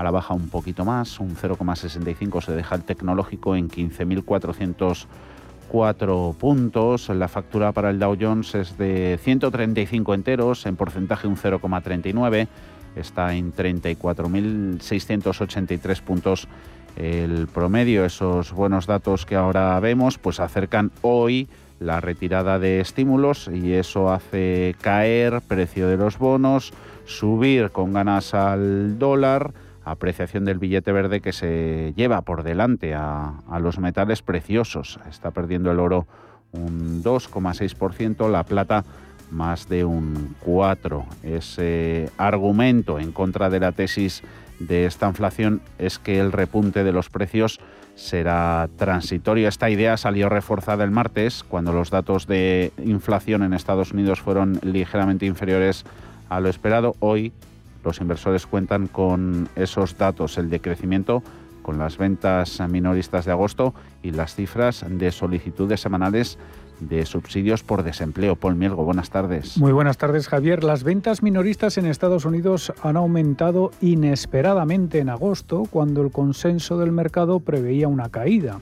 a la baja un poquito más, un 0,65 se deja el tecnológico en 15.404 puntos. La factura para el Dow Jones es de 135 enteros, en porcentaje un 0,39, está en 34.683 puntos el promedio. Esos buenos datos que ahora vemos pues acercan hoy la retirada de estímulos y eso hace caer precio de los bonos, subir con ganas al dólar, apreciación del billete verde que se lleva por delante a, los metales preciosos. Está perdiendo el oro un 2,6%, la plata más de un 4%. Ese argumento en contra de la tesis de esta inflación es que el repunte de los precios será transitorio. Esta idea salió reforzada el martes cuando los datos de inflación en Estados Unidos fueron ligeramente inferiores a lo esperado. Hoy los inversores cuentan con esos datos, el decrecimiento con las ventas minoristas de agosto y las cifras de solicitudes semanales de subsidios por desempleo. Paul Mielgo, buenas tardes. Muy buenas tardes, Javier. Las ventas minoristas en Estados Unidos han aumentado inesperadamente en agosto, cuando el consenso del mercado preveía una caída.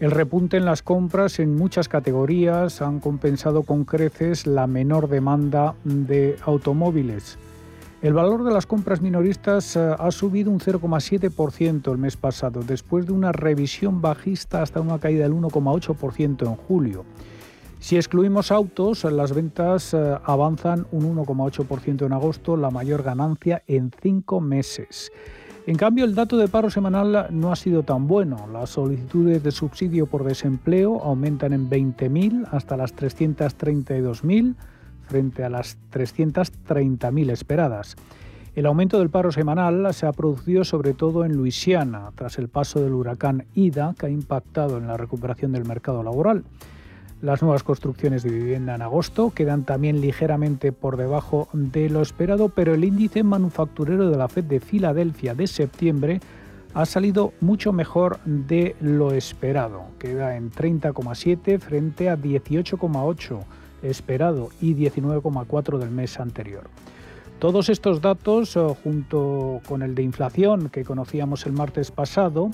El repunte en las compras en muchas categorías han compensado con creces la menor demanda de automóviles. El valor de las compras minoristas eh, ha subido un 0,7% el mes pasado, después de una revisión bajista hasta una caída del 1,8% en julio. Si excluimos autos, las ventas eh, avanzan un 1,8% en agosto, la mayor ganancia en cinco meses. En cambio, el dato de paro semanal no ha sido tan bueno. Las solicitudes de subsidio por desempleo aumentan en 20.000 hasta las 332.000 frente a las 330.000 esperadas. El aumento del paro semanal se ha producido sobre todo en Luisiana, tras el paso del huracán Ida, que ha impactado en la recuperación del mercado laboral. Las nuevas construcciones de vivienda en agosto quedan también ligeramente por debajo de lo esperado, pero el índice manufacturero de la Fed de Filadelfia de septiembre ha salido mucho mejor de lo esperado. Queda en 30,7 frente a 18,8 esperado y 19,4 del mes anterior. Todos estos datos, eh, junto con el de inflación que conocíamos el martes pasado,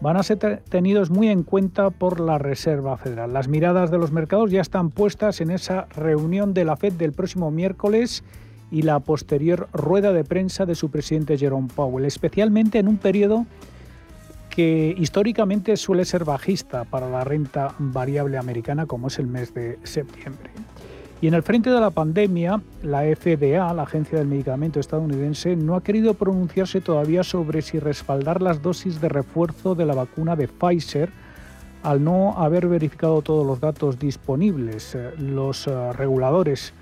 van a ser tenidos muy en cuenta por la Reserva Federal. Las miradas de los mercados ya están puestas en esa reunión de la Fed del próximo miércoles y la posterior rueda de prensa de su presidente Jerome Powell, especialmente en un periodo que históricamente suele ser bajista para la renta variable americana como es el mes de septiembre. Y en el frente de la pandemia, la FDA, la Agencia del Medicamento estadounidense, no ha querido pronunciarse todavía sobre si respaldar las dosis de refuerzo de la vacuna de Pfizer al no haber verificado todos los datos disponibles. Eh, los eh, reguladores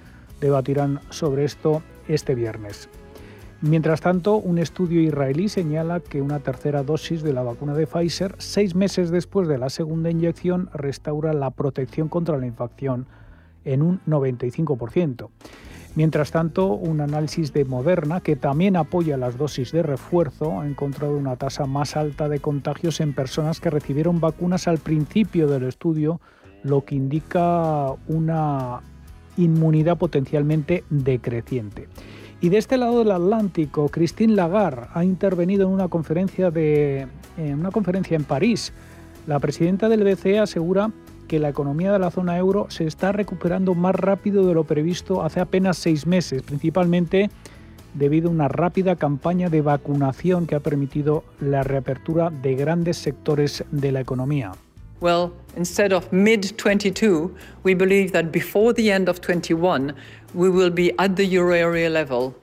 debatirán sobre esto este viernes. Mientras tanto, un estudio israelí señala que una tercera dosis de la vacuna de Pfizer, seis meses después de la segunda inyección, restaura la protección contra la infección en un 95%. Mientras tanto, un análisis de Moderna, que también apoya las dosis de refuerzo, ha encontrado una tasa más alta de contagios en personas que recibieron vacunas al principio del estudio, lo que indica una inmunidad potencialmente decreciente. Y de este lado del Atlántico, Christine Lagarde ha intervenido en una conferencia, de, en una conferencia en París. La presidenta del BCE asegura que la economía de la zona euro se está recuperando más rápido de lo previsto hace apenas seis meses, principalmente debido a una rápida campaña de vacunación que ha permitido la reapertura de grandes sectores de la economía. Well, instead of mid 22, we believe that before the end of 21, we will be at the euro area level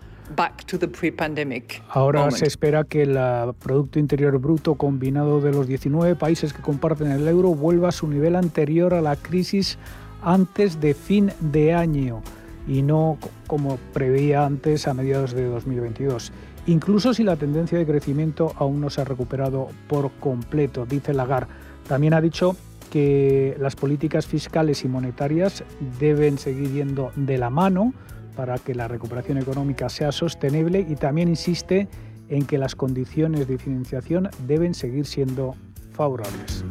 Ahora se espera que el Producto Interior Bruto combinado de los 19 países que comparten el euro vuelva a su nivel anterior a la crisis antes de fin de año y no como preveía antes a mediados de 2022. Incluso si la tendencia de crecimiento aún no se ha recuperado por completo, dice Lagarde. También ha dicho que las políticas fiscales y monetarias deben seguir yendo de la mano para que la recuperación económica sea sostenible y también insiste en que las condiciones de financiación deben seguir siendo favorables.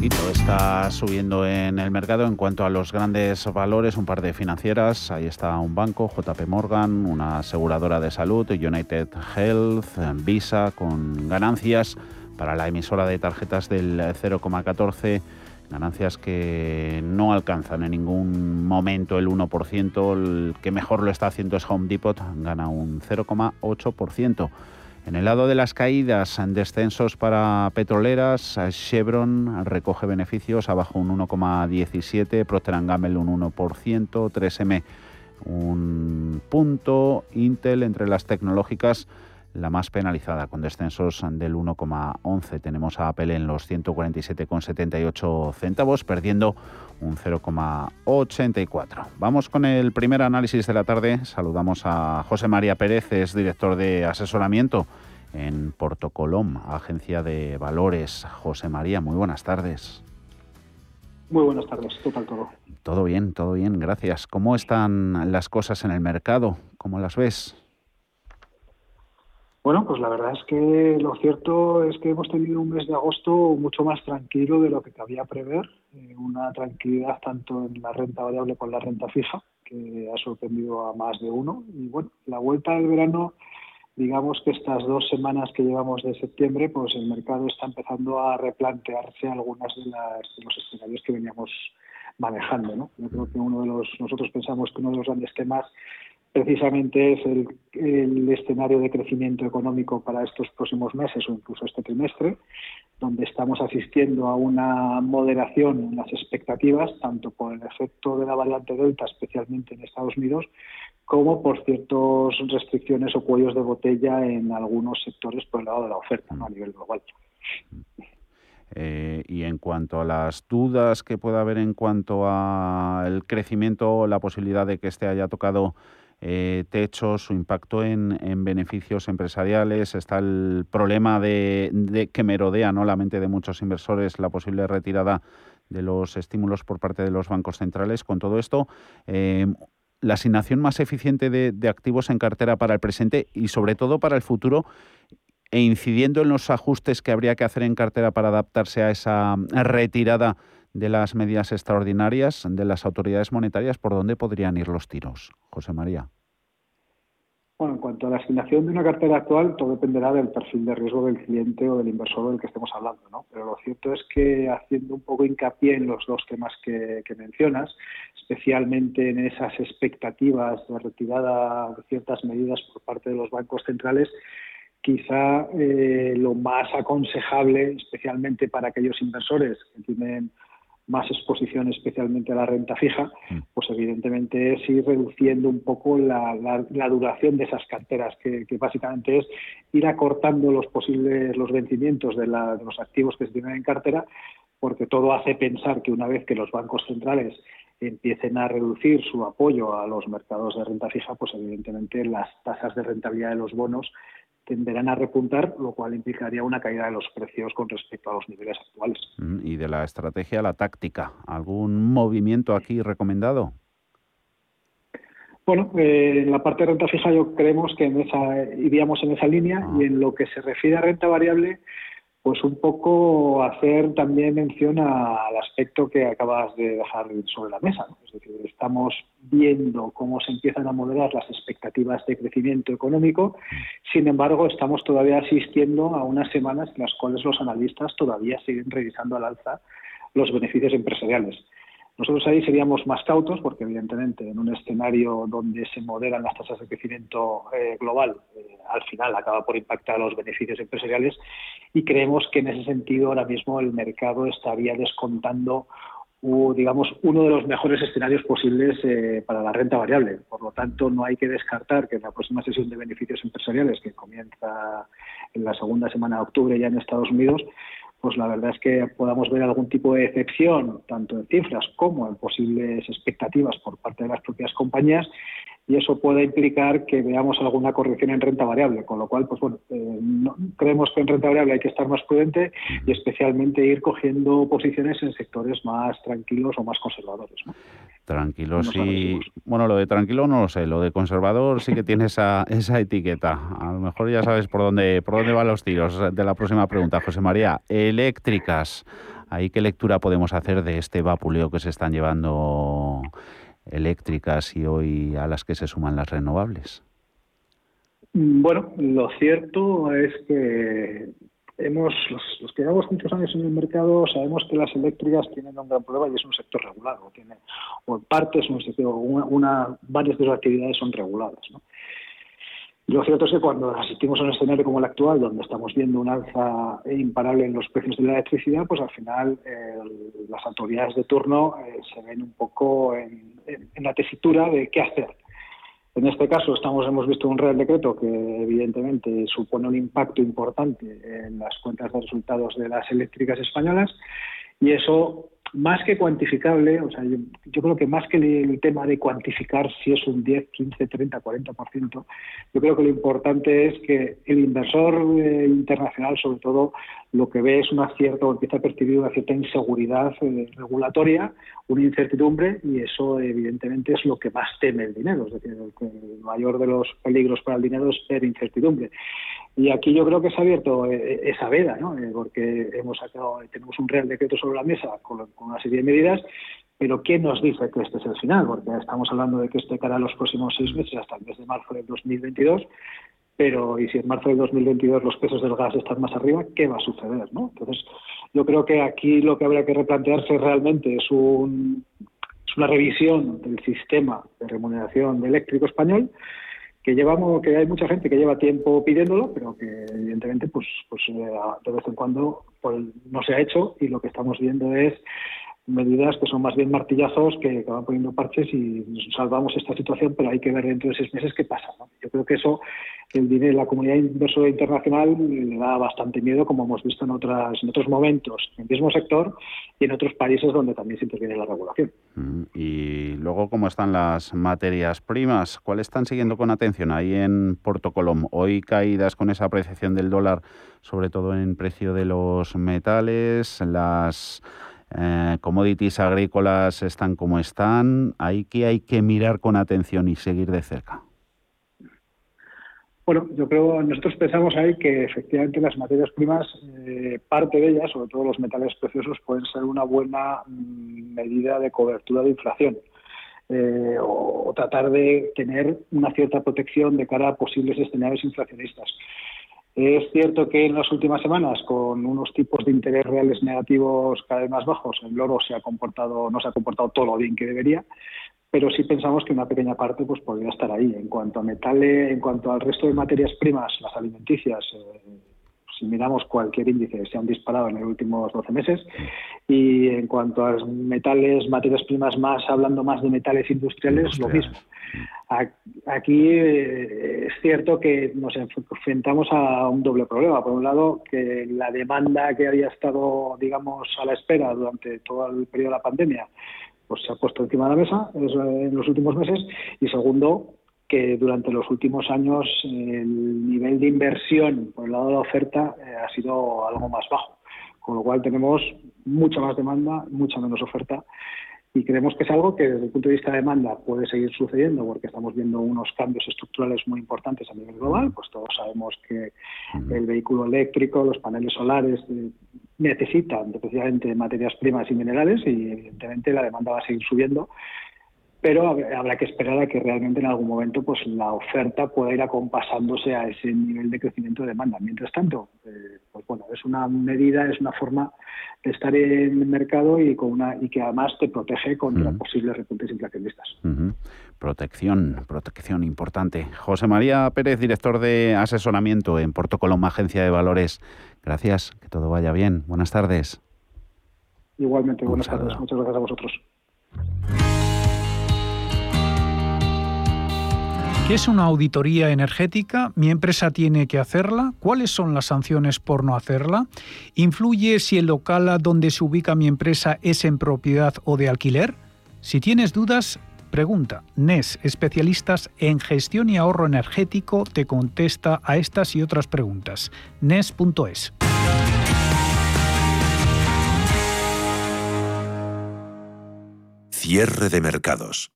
Y todo está subiendo en el mercado en cuanto a los grandes valores, un par de financieras, ahí está un banco, JP Morgan, una aseguradora de salud, United Health, Visa, con ganancias para la emisora de tarjetas del 0,14 ganancias que no alcanzan en ningún momento el 1%, el que mejor lo está haciendo es Home Depot, gana un 0,8%. En el lado de las caídas, descensos para petroleras, Chevron recoge beneficios abajo un 1,17, Procter Gamble un 1%, 3M un punto, Intel entre las tecnológicas la más penalizada, con descensos del 1,11. Tenemos a Apple en los 147,78 centavos, perdiendo un 0,84. Vamos con el primer análisis de la tarde. Saludamos a José María Pérez, es director de asesoramiento en Portocolom, agencia de valores. José María, muy buenas tardes. Muy buenas tardes, ¿qué tal todo? Todo bien, todo bien, gracias. ¿Cómo están las cosas en el mercado? ¿Cómo las ves? Bueno, pues la verdad es que lo cierto es que hemos tenido un mes de agosto mucho más tranquilo de lo que cabía prever, eh, una tranquilidad tanto en la renta variable como en la renta fija, que ha sorprendido a más de uno. Y bueno, la vuelta del verano, digamos que estas dos semanas que llevamos de septiembre, pues el mercado está empezando a replantearse algunas de, las, de los escenarios que veníamos manejando. ¿no? Yo creo que uno de los, nosotros pensamos que uno de los grandes temas precisamente es el, escenario de crecimiento económico para estos próximos meses o incluso este trimestre, donde estamos asistiendo a una moderación en las expectativas, tanto por el efecto de la variante Delta, especialmente en Estados Unidos, como por ciertas restricciones o cuellos de botella en algunos sectores por el lado de la oferta a nivel global. Eh, y en cuanto a las dudas que pueda haber en cuanto al crecimiento, la posibilidad de que este haya tocado eh, techo, su impacto en, beneficios empresariales, está el problema de, que merodea ¿no? la mente de muchos inversores, la posible retirada de los estímulos por parte de los bancos centrales. Con todo esto, eh, la asignación más eficiente de, activos en cartera para el presente y sobre todo para el futuro e incidiendo en los ajustes que habría que hacer en cartera para adaptarse a esa retirada de las medidas extraordinarias de las autoridades monetarias, ¿por dónde podrían ir los tiros, José María? Bueno, en cuanto a la asignación de una cartera actual, todo dependerá del perfil de riesgo del cliente o del inversor del que estemos hablando, ¿no? Pero lo cierto es que haciendo un poco hincapié en los dos temas que, mencionas, especialmente en esas expectativas de retirada de ciertas medidas por parte de los bancos centrales, quizá eh, lo más aconsejable, especialmente para aquellos inversores que tienen más exposición especialmente a la renta fija, mm. pues evidentemente es ir reduciendo un poco la, duración de esas carteras, que, básicamente es ir acortando los posibles los vencimientos de, los activos que se tienen en cartera, porque todo hace pensar que una vez que los bancos centrales empiecen a reducir su apoyo a los mercados de renta fija, pues evidentemente las tasas de rentabilidad de los bonos tenderán a repuntar, lo cual implicaría una caída de los precios con respecto a los niveles actuales. Mm, y de la estrategia a la táctica, ¿algún movimiento aquí recomendado? Bueno, eh, en la parte de renta fija yo creemos que en esa, iríamos en esa línea ah. y en lo que se refiere a renta variable, pues un poco hacer también mención al aspecto que acabas de dejar sobre la mesa. Es decir, estamos viendo cómo se empiezan a moderar las expectativas de crecimiento económico, sin embargo, estamos todavía asistiendo a unas semanas en las cuales los analistas todavía siguen revisando al alza los beneficios empresariales. Nosotros ahí seríamos más cautos porque evidentemente en un escenario donde se moderan las tasas de crecimiento eh, global, eh, al final acaba por impactar los beneficios empresariales y creemos que en ese sentido ahora mismo el mercado estaría descontando digamos, uno de los mejores escenarios posibles eh, para la renta variable. Por lo tanto, no hay que descartar que en la próxima sesión de beneficios empresariales, que comienza en la segunda semana de octubre ya en Estados Unidos, pues la verdad es que podamos ver algún tipo de excepción, tanto en cifras como en posibles expectativas por parte de las propias compañías, y eso puede implicar que veamos alguna corrección en renta variable, con lo cual, pues bueno, eh, creemos que en renta variable hay que estar más prudente y especialmente ir cogiendo posiciones en sectores más tranquilos o más conservadores. Tranquilos y... Bueno, lo de tranquilo no lo sé, lo de conservador sí que tiene esa, esa etiqueta. A lo mejor ya sabes por dónde, por dónde van los tiros de la próxima pregunta, José María. Eléctricas. ¿Ahí qué lectura podemos hacer de este vapuleo que se están llevando eléctricas y hoy a las que se suman las renovables? Bueno, lo cierto es que hemos los, que llevamos muchos años en el mercado sabemos que las eléctricas tienen un gran problema y es un sector regulado. Tiene, o en parte es un sector, una, varias de sus actividades son reguladas. ¿no? Lo cierto es que cuando asistimos a un escenario como el actual, donde estamos viendo un alza imparable en los precios de la electricidad, pues al final las autoridades de turno eh, se ven un poco en, la tesitura de qué hacer. En este caso estamos, hemos visto un Real Decreto que evidentemente supone un impacto importante en las cuentas de resultados de las eléctricas españolas y eso más que cuantificable, o sea, yo, creo que más que el, tema de cuantificar si es un 10, 15, 30, 40%, yo creo que lo importante es que el inversor eh, internacional, sobre todo, lo que ve es una cierta, empieza a percibir una cierta inseguridad eh, regulatoria, una incertidumbre, y eso evidentemente es lo que más teme el dinero, es decir, el, mayor de los peligros para el dinero es ser incertidumbre. Y aquí yo creo que se ha abierto eh, esa veda, ¿no? porque hemos sacado, tenemos un real decreto sobre la mesa con una serie de medidas, pero ¿quién nos dice que este es el final? Porque estamos hablando de que este cara los próximos seis meses, hasta el mes de marzo del 2022, pero y si en marzo del 2022 los precios del gas están más arriba, ¿qué va a suceder? ¿no? Entonces, yo creo que aquí lo que habría que replantearse realmente es, un, es una revisión del sistema de remuneración de eléctrico español, que llevamos que hay mucha gente que lleva tiempo pidiéndolo pero que evidentemente pues pues eh, de vez en cuando pues, no se ha hecho y lo que estamos viendo es medidas que son más bien martillazos que, van poniendo parches y salvamos esta situación, pero hay que ver dentro de seis meses qué pasa. Yo creo que eso, el dinero, la comunidad inversora internacional le da bastante miedo, como hemos visto en, otras, en otros momentos, en el mismo sector y en otros países donde también se interviene la regulación. Mm, y luego, ¿cómo están las materias primas? ¿Cuáles están siguiendo con atención ahí en Porto Colom? Hoy caídas con esa apreciación del dólar, sobre todo en precio de los metales, las eh, commodities agrícolas están como están, ¿hay que hay que mirar con atención y seguir de cerca. Bueno, yo creo, nosotros pensamos ahí que efectivamente las materias primas, eh, parte de ellas, sobre todo los metales preciosos, pueden ser una buena mm, medida de cobertura de inflación. Eh, o, tratar de tener una cierta protección de cara a posibles escenarios inflacionistas. Es cierto que en las últimas semanas, con unos tipos de interés reales negativos cada vez más bajos, el oro se ha comportado, no se ha comportado todo lo bien que debería, pero sí pensamos que una pequeña parte pues podría estar ahí. En cuanto a metales, en cuanto al resto de materias primas, las alimenticias, eh, si miramos cualquier índice, se han disparado en los últimos 12 meses. Y en cuanto a metales, materias primas más, hablando más de metales industriales, lo mismo. Aquí eh, es cierto que nos enfrentamos a un doble problema. Por un lado, que la demanda que había estado, digamos, a la espera durante todo el periodo de la pandemia, pues se ha puesto encima de la mesa en los últimos meses. Y segundo, que durante los últimos años el nivel de inversión por el lado de la oferta eh, ha sido algo más bajo, con lo cual tenemos mucha más demanda, mucha menos oferta y creemos que es algo que desde el punto de vista de demanda puede seguir sucediendo porque estamos viendo unos cambios estructurales muy importantes a nivel global, pues todos sabemos que el vehículo eléctrico, los paneles solares eh, necesitan especialmente materias primas y minerales y evidentemente la demanda va a seguir subiendo pero habrá que esperar a que realmente en algún momento pues la oferta pueda ir acompasándose a ese nivel de crecimiento de demanda. Mientras tanto, eh, pues bueno, es una medida, es una forma de estar en el mercado y con una y que además te protege contra posibles repuntes inflacionistas. Protección, protección importante. José María Pérez, director de asesoramiento en Porto Coloma, Agencia de Valores. Gracias, que todo vaya bien. Buenas tardes. Igualmente, buenas tardes. Muchas gracias a vosotros. ¿Qué es una auditoría energética? ¿Mi empresa tiene que hacerla? ¿Cuáles son las sanciones por no hacerla? ¿Influye si el local donde se ubica mi empresa es en propiedad o de alquiler? Si tienes dudas, pregunta. NES, especialistas en gestión y ahorro energético, te contesta a estas y otras preguntas. NES.es. Cierre de mercados.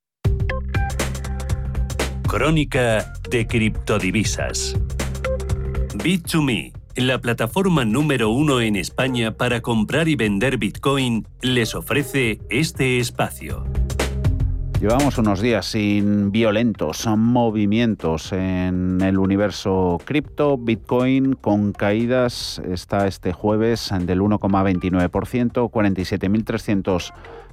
Crónica de criptodivisas. Bit2Me la plataforma número uno en España para comprar y vender Bitcoin, les ofrece este espacio. Llevamos unos días sin violentos movimientos en el universo cripto. Bitcoin con caídas está este jueves del 1,29%,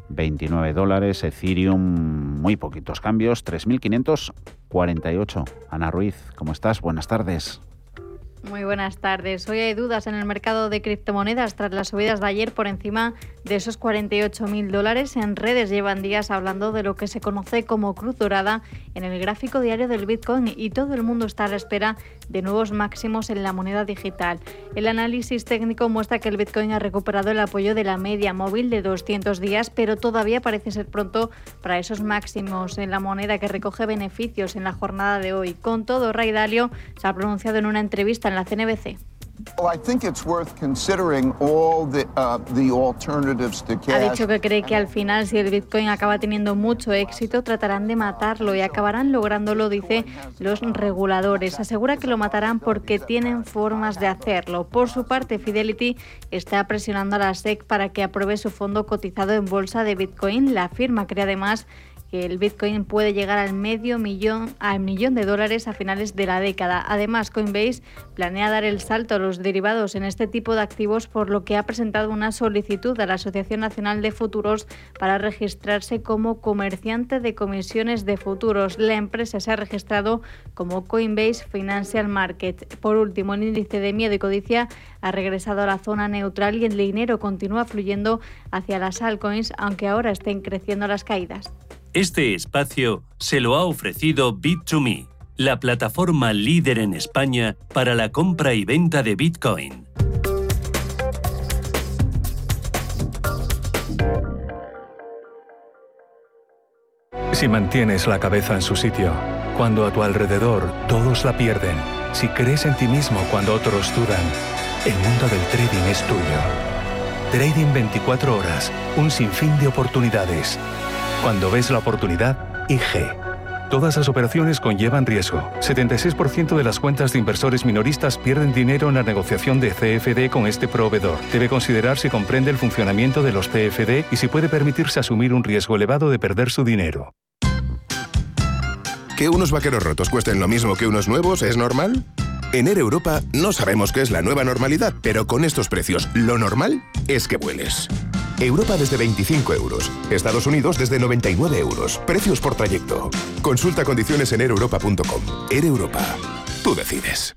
47.329 dólares. Ethereum, muy poquitos cambios, 3.548. Ana Ruiz, ¿cómo estás? Buenas tardes. Muy buenas tardes. Hoy hay dudas en el mercado de criptomonedas tras las subidas de ayer por encima de esos 48.000 dólares. En redes llevan días hablando de lo que se conoce como cruz dorada en el gráfico diario del Bitcoin y todo el mundo está a la espera de nuevos máximos en la moneda digital. El análisis técnico muestra que el Bitcoin ha recuperado el apoyo de la media móvil de 200 días, pero todavía parece ser pronto para esos máximos en la moneda que recoge beneficios en la jornada de hoy. Con todo, Ray Dalio se ha pronunciado en una entrevista en la CNBC. Ha dicho que cree que al final, si el Bitcoin acaba teniendo mucho éxito, tratarán de matarlo y acabarán lográndolo, dice los reguladores. Asegura que lo matarán porque tienen formas de hacerlo. Por su parte, Fidelity está presionando a la SEC para que apruebe su fondo cotizado en bolsa de Bitcoin. La firma cree además que el Bitcoin puede llegar al medio millón, al millón de dólares a finales de la década. Además, Coinbase planea dar el salto a los derivados en este tipo de activos, por lo que ha presentado una solicitud a la Asociación Nacional de Futuros para registrarse como comerciante de comisiones de futuros. La empresa se ha registrado como Coinbase Financial Market. Por último, el índice de miedo y codicia ha regresado a la zona neutral y el dinero continúa fluyendo hacia las altcoins, aunque ahora estén creciendo las caídas. Este espacio se lo ha ofrecido Bit2Me, la plataforma líder en España para la compra y venta de Bitcoin. Si mantienes la cabeza en su sitio, cuando a tu alrededor todos la pierden, si crees en ti mismo cuando otros dudan, el mundo del trading es tuyo. Trading 24 horas, un sinfín de oportunidades cuando ves la oportunidad, IG. Todas las operaciones conllevan riesgo. 76% de las cuentas de inversores minoristas pierden dinero en la negociación de CFD con este proveedor. Debe considerar si comprende el funcionamiento de los CFD y si puede permitirse asumir un riesgo elevado de perder su dinero. ¿Que unos vaqueros rotos cuesten lo mismo que unos nuevos es normal? En Air Europa no sabemos qué es la nueva normalidad, pero con estos precios, lo normal es que vueles. Europa desde 25 euros. Estados Unidos desde 99 euros. Precios por trayecto. Consulta condiciones en ereuropa.com. Air Europa. Tú decides.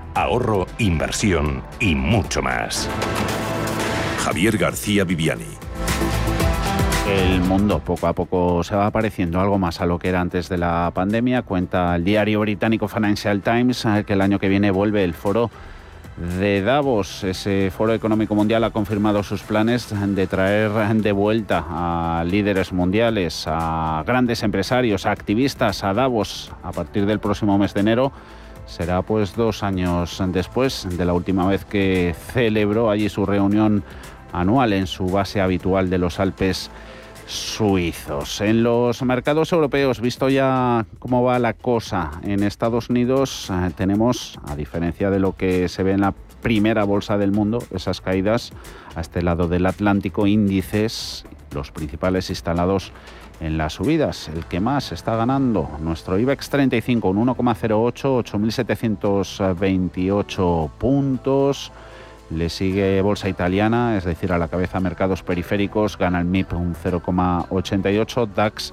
ahorro, inversión y mucho más. Javier García Viviani. El mundo poco a poco se va pareciendo algo más a lo que era antes de la pandemia. Cuenta el diario británico Financial Times eh, que el año que viene vuelve el foro de Davos. Ese foro económico mundial ha confirmado sus planes de traer de vuelta a líderes mundiales, a grandes empresarios, a activistas a Davos a partir del próximo mes de enero Será pues dos años después de la última vez que celebró allí su reunión anual en su base habitual de los Alpes suizos. En los mercados europeos, visto ya cómo va la cosa en Estados Unidos, eh, tenemos, a diferencia de lo que se ve en la primera bolsa del mundo, esas caídas a este lado del Atlántico, índices, los principales instalados en las subidas. El que más está ganando, nuestro IBEX 35, un 1,08, 8.728 puntos. Le sigue Bolsa Italiana, es decir, a la cabeza mercados periféricos, gana el MIP un 0,88, DAX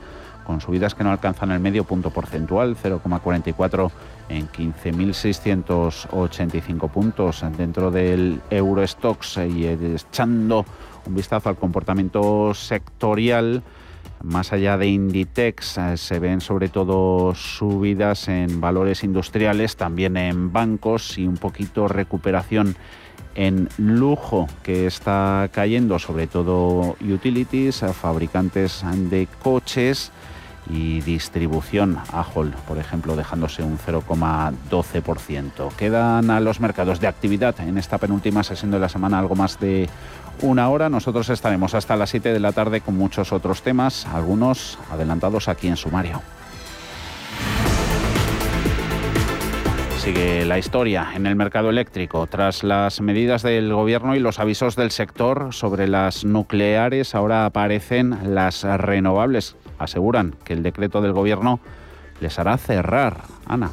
con subidas que no alcanzan el medio punto porcentual, 0,44 en 15.685 puntos dentro del Eurostox y echando un vistazo al comportamiento sectorial. Más allá de Inditex, eh, se ven sobre todo subidas en valores industriales, también en bancos y un poquito recuperación en lujo que está cayendo, sobre todo utilities, fabricantes de coches y distribución Hall, por ejemplo, dejándose un 0,12%. Quedan a los mercados de actividad en esta penúltima sesión de la semana algo más de una hora. Nosotros estaremos hasta las 7 de la tarde con muchos otros temas, algunos adelantados aquí en sumario. Sigue la historia en el mercado eléctrico. Tras las medidas del gobierno y los avisos del sector sobre las nucleares, ahora aparecen las renovables aseguran que el decreto del Gobierno les hará cerrar. Ana.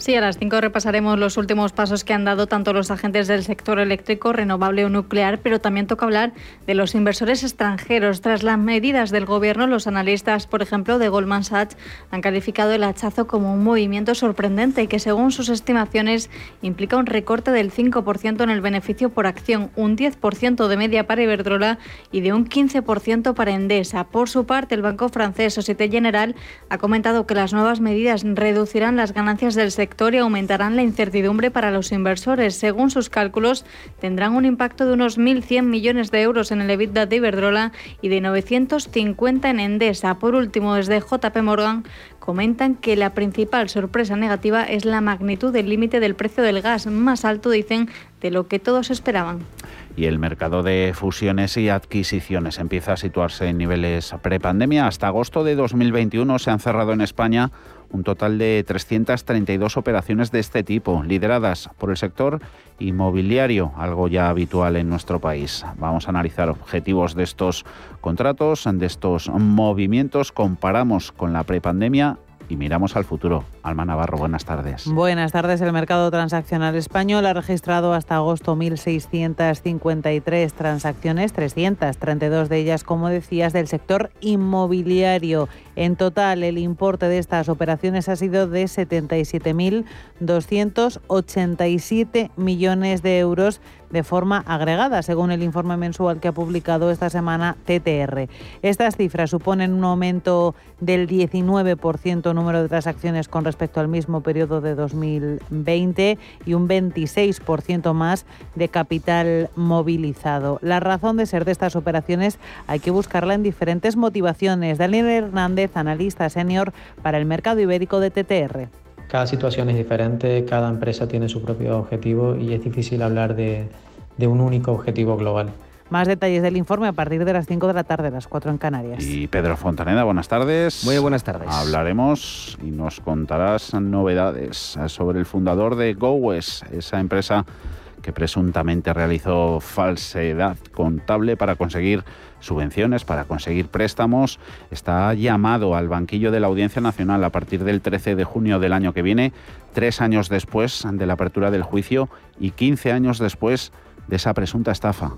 Sí, a las 5 repasaremos los últimos pasos que han dado tanto los agentes del sector eléctrico, renovable o nuclear, pero también toca hablar de los inversores extranjeros. Tras las medidas del Gobierno, los analistas, por ejemplo, de Goldman Sachs, han calificado el hachazo como un movimiento sorprendente que, según sus estimaciones, implica un recorte del 5% en el beneficio por acción, un 10% de media para Iberdrola y de un 15% para Endesa. Por su parte, el banco francés Societe General ha comentado que las nuevas medidas reducirán las ganancias del sector y aumentarán la incertidumbre para los inversores. Según sus cálculos, tendrán un impacto de unos 1.100 millones de euros en el EBITDA de Iberdrola y de 950 en Endesa. Por último, desde JP Morgan comentan que la principal sorpresa negativa es la magnitud del límite del precio del gas, más alto, dicen, de lo que todos esperaban. Y el mercado de fusiones y adquisiciones empieza a situarse en niveles prepandemia. Hasta agosto de 2021 se han cerrado en España un total de 332 operaciones de este tipo, lideradas por el sector inmobiliario, algo ya habitual en nuestro país. Vamos a analizar objetivos de estos contratos, de estos movimientos, comparamos con la prepandemia y miramos al futuro. Alma Navarro, buenas tardes. Buenas tardes. El mercado transaccional español ha registrado hasta agosto 1.653 transacciones, 332 de ellas, como decías, del sector inmobiliario. En total, el importe de estas operaciones ha sido de 77.287 millones de euros de forma agregada, según el informe mensual que ha publicado esta semana TTR. Estas cifras suponen un aumento del 19% número de transacciones con respecto al mismo periodo de 2020 y un 26% más de capital movilizado. La razón de ser de estas operaciones hay que buscarla en diferentes motivaciones. Daniel Hernández, analista senior para el mercado ibérico de TTR. Cada situación es diferente, cada empresa tiene su propio objetivo y es difícil hablar de, un único objetivo global. Más detalles del informe a partir de las 5 de la tarde, las 4 en Canarias. Y Pedro Fontaneda, buenas tardes. Muy buenas tardes. Hablaremos y nos contarás novedades sobre el fundador de GoWes, esa empresa que presuntamente realizó falsedad contable para conseguir subvenciones, para conseguir préstamos. Está llamado al banquillo de la Audiencia Nacional a partir del 13 de junio del año que viene, tres años después de la apertura del juicio y 15 años después de esa presunta estafa.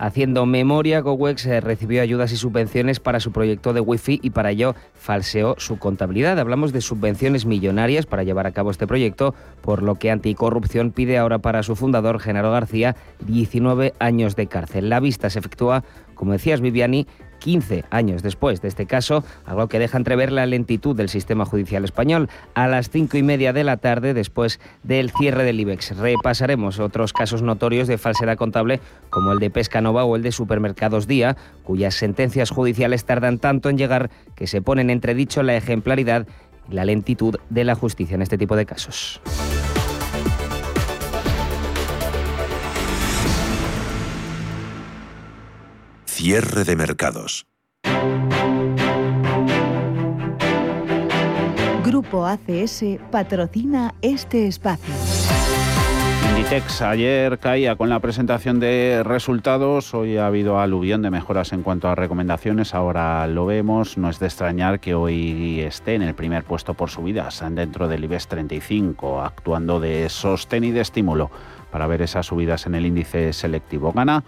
Haciendo memoria, GoWex eh, recibió ayudas y subvenciones para su proyecto de Wi-Fi y para ello falseó su contabilidad. Hablamos de subvenciones millonarias para llevar a cabo este proyecto, por lo que Anticorrupción pide ahora para su fundador, Genaro García, 19 años de cárcel. La vista se efectúa como decías, Viviani, 15 años después de este caso, algo que deja entrever la lentitud del sistema judicial español. A las cinco y media de la tarde, después del cierre del IBEX, repasaremos otros casos notorios de falsedad contable, como el de Pescanova o el de Supermercados Día, cuyas sentencias judiciales tardan tanto en llegar que se ponen en entredicho la ejemplaridad y la lentitud de la justicia en este tipo de casos. Cierre de mercados. Grupo ACS patrocina este espacio. Inditex ayer caía con la presentación de resultados, hoy ha habido aluvión de mejoras en cuanto a recomendaciones, ahora lo vemos, no es de extrañar que hoy esté en el primer puesto por subidas dentro del IBEX 35, actuando de sostén y de estímulo para ver esas subidas en el índice selectivo. Gana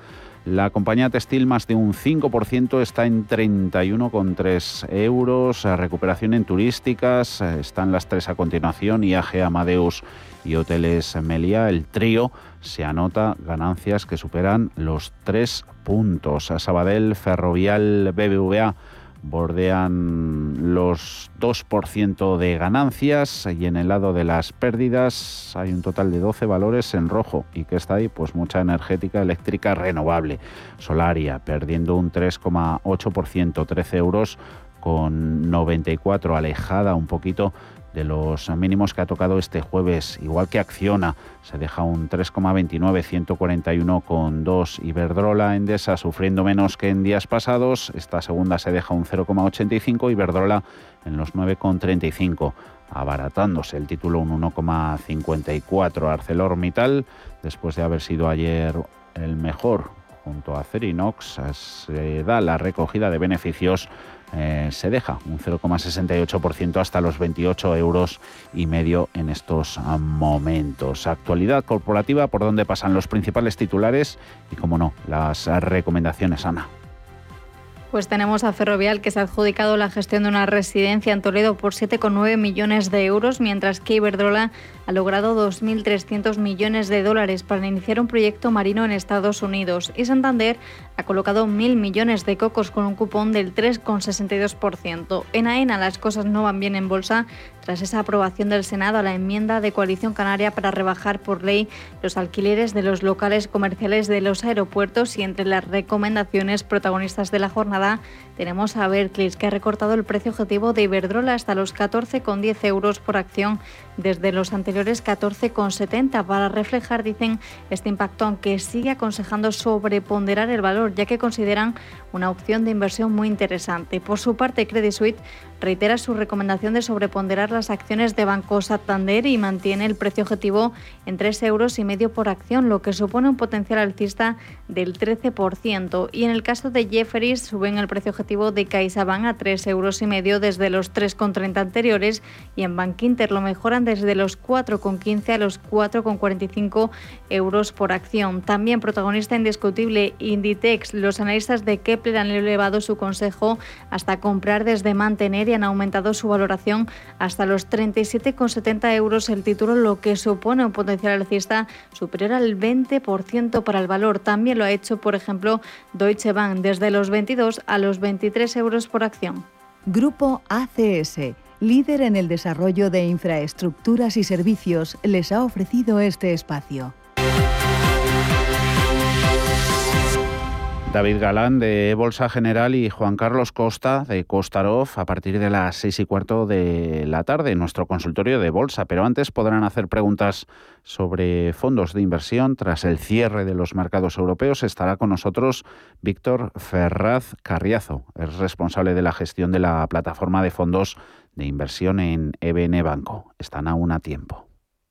la compañía textil más de un 5% está en 31,3 euros. Recuperación en turísticas, están las tres a continuación, IAG, Amadeus y Hoteles Melia. El trío se anota ganancias que superan los 3 puntos. Sabadell, Ferrovial, BBVA bordean los 2% de ganancias y en el lado de las pérdidas hay un total de 12 valores en rojo y que está ahí pues mucha energética eléctrica renovable. Solaria perdiendo un 3,8%, 13 euros con 94, alejada un poquito de los mínimos que ha tocado este jueves, igual que Acciona, se deja un 3,29, 141,2. Iberdrola Endesa sufriendo menos que en días pasados, esta segunda se deja un 0,85, Iberdrola en los 9,35 abaratándose el título un 1,54 ArcelorMittal después de haber sido ayer el mejor junto a Cerinox se da la recogida de beneficios eh, se deja un 0,68% hasta los 28 euros y medio en estos momentos. Actualidad corporativa por donde pasan los principales titulares y, como no, las recomendaciones, Ana. Pues tenemos a Ferrovial que se ha adjudicado la gestión de una residencia en Toledo por 7,9 millones de euros, mientras que Iberdrola ha logrado 2.300 millones de dólares para iniciar un proyecto marino en Estados Unidos. Y Santander ha colocado 1.000 millones de cocos con un cupón del 3,62%. En AENA las cosas no van bien en bolsa tras esa aprobación del Senado a la enmienda de coalición canaria para rebajar por ley los alquileres de los locales comerciales de los aeropuertos y entre las recomendaciones protagonistas de la jornada tenemos a Berkeley, que ha recortado el precio objetivo de Iberdrola hasta los 14,10 euros por acción desde los anteriores 14,70 para reflejar, dicen, este impacto, aunque sigue aconsejando sobreponderar el valor, ya que consideran una opción de inversión muy interesante. Por su parte, Credit Suisse reitera su recomendación de sobreponderar las acciones de Banco Santander y mantiene el precio objetivo en 3 euros y medio por acción, lo que supone un potencial alcista del 13%. Y en el caso de Jefferies, suben el precio objetivo de CaixaBank a 3 euros y medio desde los 3,30 anteriores y en Bank lo mejoran desde los 4,15 a los 4,45 euros por acción. También protagonista indiscutible Inditex. Los analistas de Kepler han elevado su consejo hasta comprar desde mantener han aumentado su valoración hasta los 37,70 euros el título, lo que supone un potencial alcista superior al 20% para el valor. También lo ha hecho, por ejemplo, Deutsche Bank desde los 22 a los 23 euros por acción. Grupo ACS líder en el desarrollo de infraestructuras y servicios, les ha ofrecido este espacio. David Galán de Bolsa General y Juan Carlos Costa de Costarov a partir de las seis y cuarto de la tarde en nuestro consultorio de Bolsa. Pero antes podrán hacer preguntas sobre fondos de inversión. Tras el cierre de los mercados europeos estará con nosotros Víctor Ferraz Carriazo. Es responsable de la gestión de la plataforma de fondos de inversión en EBN Banco. Están aún a tiempo.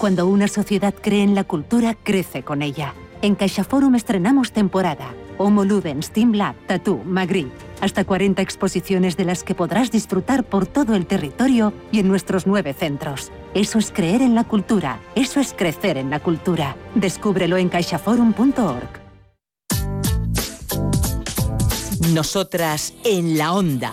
Cuando una sociedad cree en la cultura, crece con ella. En CaixaForum estrenamos temporada. Homo Ludens, Team Lab, Tattoo, Magritte. Hasta 40 exposiciones de las que podrás disfrutar por todo el territorio y en nuestros nueve centros. Eso es creer en la cultura. Eso es crecer en la cultura. Descúbrelo en caixaforum.org. Nosotras en la onda.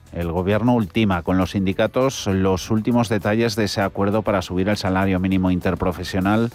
El Gobierno ultima con los sindicatos los últimos detalles de ese acuerdo para subir el salario mínimo interprofesional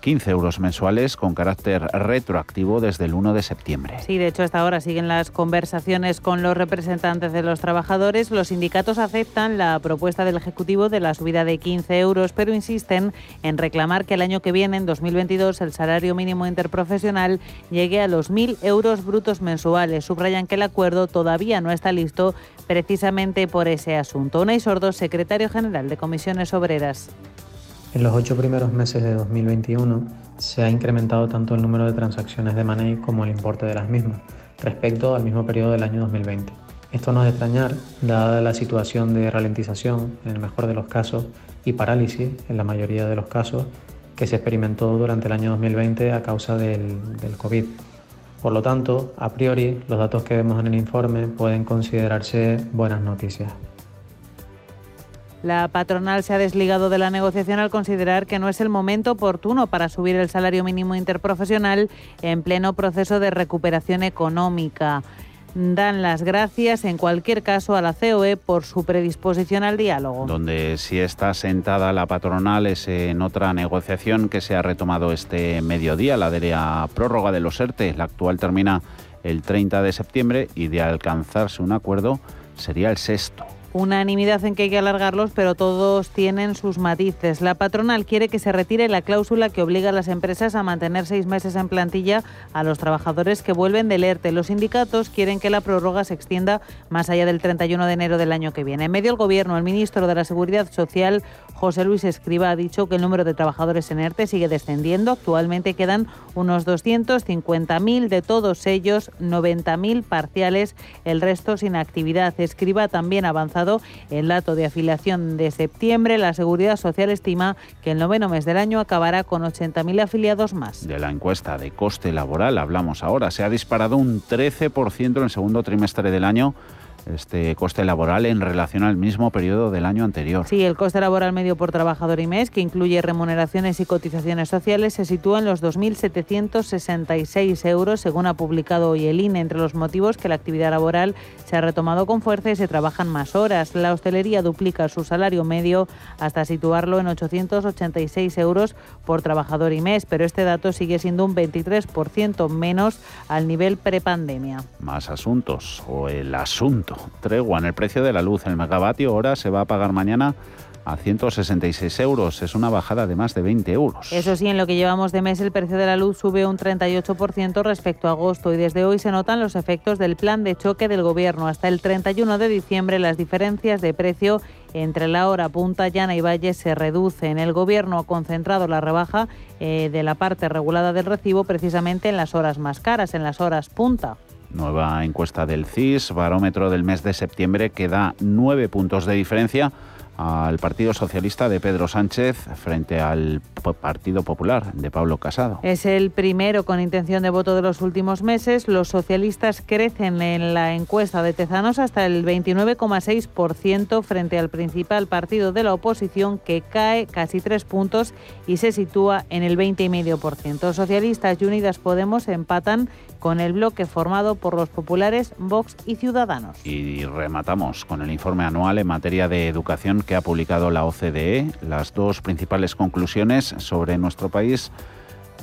15 euros mensuales con carácter retroactivo desde el 1 de septiembre. Sí, de hecho hasta ahora siguen las conversaciones con los representantes de los trabajadores. Los sindicatos aceptan la propuesta del Ejecutivo de la subida de 15 euros, pero insisten en reclamar que el año que viene, en 2022, el salario mínimo interprofesional llegue a los 1.000 euros brutos mensuales. Subrayan que el acuerdo todavía no está listo precisamente por ese asunto. Unai Sordo, secretario general de Comisiones Obreras. En los ocho primeros meses de 2021 se ha incrementado tanto el número de transacciones de Money como el importe de las mismas, respecto al mismo periodo del año 2020. Esto no es de extrañar, dada la situación de ralentización, en el mejor de los casos, y parálisis, en la mayoría de los casos, que se experimentó durante el año 2020 a causa del COVID. Por lo tanto, a priori, los datos que vemos en el informe pueden considerarse buenas noticias. La patronal se ha desligado de la negociación al considerar que no es el momento oportuno para subir el salario mínimo interprofesional en pleno proceso de recuperación económica. Dan las gracias en cualquier caso a la COE por su predisposición al diálogo. Donde sí está sentada la patronal es en otra negociación que se ha retomado este mediodía, la de la prórroga de los ERTE. La actual termina el 30 de septiembre y de alcanzarse un acuerdo sería el sexto unanimidad en que hay que alargarlos, pero todos tienen sus matices. La patronal quiere que se retire la cláusula que obliga a las empresas a mantener seis meses en plantilla a los trabajadores que vuelven del ERTE. Los sindicatos quieren que la prórroga se extienda más allá del 31 de enero del año que viene. En medio del Gobierno, el ministro de la Seguridad Social, José Luis Escriba, ha dicho que el número de trabajadores en ERTE sigue descendiendo. Actualmente quedan unos 250.000 de todos ellos, 90.000 parciales, el resto sin actividad. Escriba también ha el dato de afiliación de septiembre. La Seguridad Social estima que el noveno mes del año acabará con 80.000 afiliados más. De la encuesta de coste laboral hablamos ahora. Se ha disparado un 13% en el segundo trimestre del año este coste laboral en relación al mismo periodo del año anterior. Sí, el coste laboral medio por trabajador y mes, que incluye remuneraciones y cotizaciones sociales, se sitúa en los 2.766 euros, según ha publicado hoy el INE, entre los motivos que la actividad laboral se ha retomado con fuerza y se trabajan más horas. La hostelería duplica su salario medio hasta situarlo en 886 euros por trabajador y mes, pero este dato sigue siendo un 23% menos al nivel prepandemia. Más asuntos o el asunto Tregua en el precio de la luz. El megavatio hora se va a pagar mañana a 166 euros. Es una bajada de más de 20 euros. Eso sí, en lo que llevamos de mes el precio de la luz sube un 38% respecto a agosto y desde hoy se notan los efectos del plan de choque del Gobierno. Hasta el 31 de diciembre las diferencias de precio entre la hora punta, llana y valle se reducen. El Gobierno ha concentrado la rebaja eh, de la parte regulada del recibo precisamente en las horas más caras, en las horas punta. Nueva encuesta del CIS, barómetro del mes de septiembre, que da nueve puntos de diferencia al Partido Socialista de Pedro Sánchez frente al Partido Popular de Pablo Casado. Es el primero con intención de voto de los últimos meses. Los socialistas crecen en la encuesta de Tezanos hasta el 29,6% frente al principal partido de la oposición que cae casi tres puntos y se sitúa en el 20,5%. Socialistas y Unidas Podemos empatan con el bloque formado por los populares, Vox y Ciudadanos. Y rematamos con el informe anual en materia de educación que ha publicado la OCDE. Las dos principales conclusiones sobre nuestro país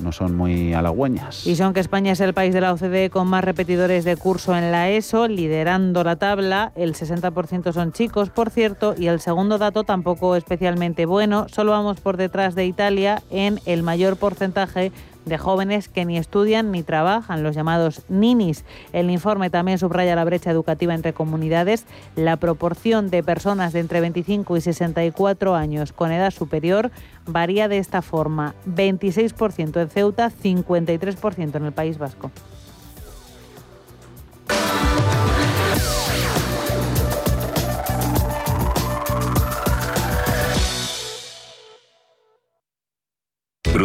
no son muy halagüeñas. Y son que España es el país de la OCDE con más repetidores de curso en la ESO, liderando la tabla. El 60% son chicos, por cierto, y el segundo dato tampoco especialmente bueno. Solo vamos por detrás de Italia en el mayor porcentaje de jóvenes que ni estudian ni trabajan, los llamados ninis. El informe también subraya la brecha educativa entre comunidades. La proporción de personas de entre 25 y 64 años con edad superior varía de esta forma. 26% en Ceuta, 53% en el País Vasco.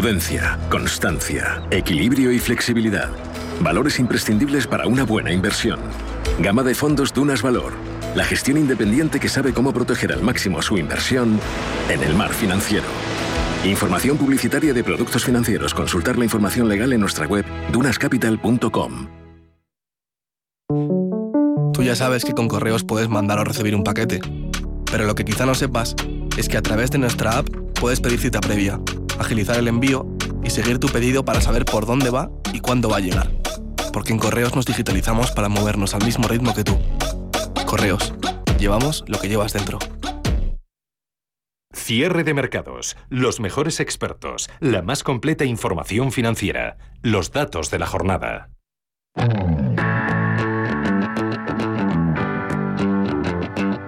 Prudencia, constancia, equilibrio y flexibilidad. Valores imprescindibles para una buena inversión. Gama de fondos Dunas Valor. La gestión independiente que sabe cómo proteger al máximo su inversión en el mar financiero. Información publicitaria de productos financieros. Consultar la información legal en nuestra web dunascapital.com. Tú ya sabes que con correos puedes mandar o recibir un paquete. Pero lo que quizá no sepas es que a través de nuestra app puedes pedir cita previa agilizar el envío y seguir tu pedido para saber por dónde va y cuándo va a llegar. Porque en Correos nos digitalizamos para movernos al mismo ritmo que tú. Correos, llevamos lo que llevas dentro. Cierre de mercados, los mejores expertos, la más completa información financiera, los datos de la jornada.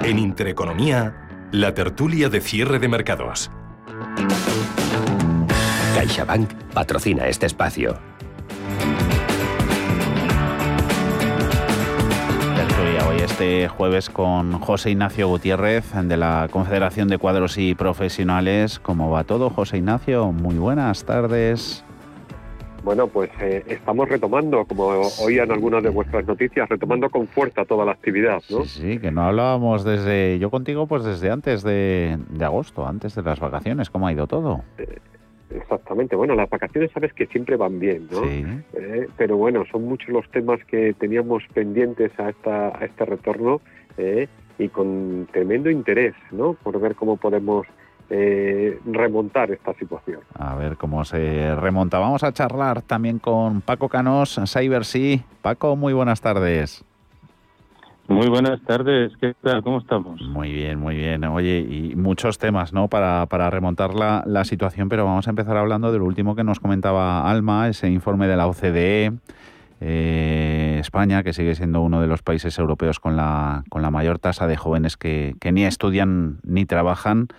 En Intereconomía, la tertulia de cierre de mercados. CaixaBank patrocina este espacio. hoy este jueves con José Ignacio Gutiérrez de la Confederación de Cuadros y Profesionales. ¿Cómo va todo, José Ignacio? Muy buenas tardes. Bueno, pues eh, estamos retomando, como oían algunas de vuestras noticias, retomando con fuerza toda la actividad, ¿no? Sí, sí, que no hablábamos desde, yo contigo, pues desde antes de, agosto, antes de las vacaciones. ¿Cómo ha ido todo? Eh, Exactamente. Bueno, las vacaciones sabes que siempre van bien, ¿no? Eh, pero bueno, son muchos los temas que teníamos pendientes a, esta, a este retorno eh, y con tremendo interés, ¿no? Por ver cómo podemos eh, remontar esta situación. A ver cómo se remonta. Vamos a charlar también con Paco Canos, CyberSea. Paco, muy buenas tardes. Muy buenas tardes, ¿qué tal? ¿Cómo estamos? Muy bien, muy bien. Oye, y muchos temas, ¿no? Para, para remontar la, situación, pero vamos a empezar hablando de lo último que nos comentaba Alma, ese informe de la OCDE. Eh, España, que sigue siendo uno de los países europeos con la, con la mayor tasa de jóvenes que, que ni estudian ni trabajan.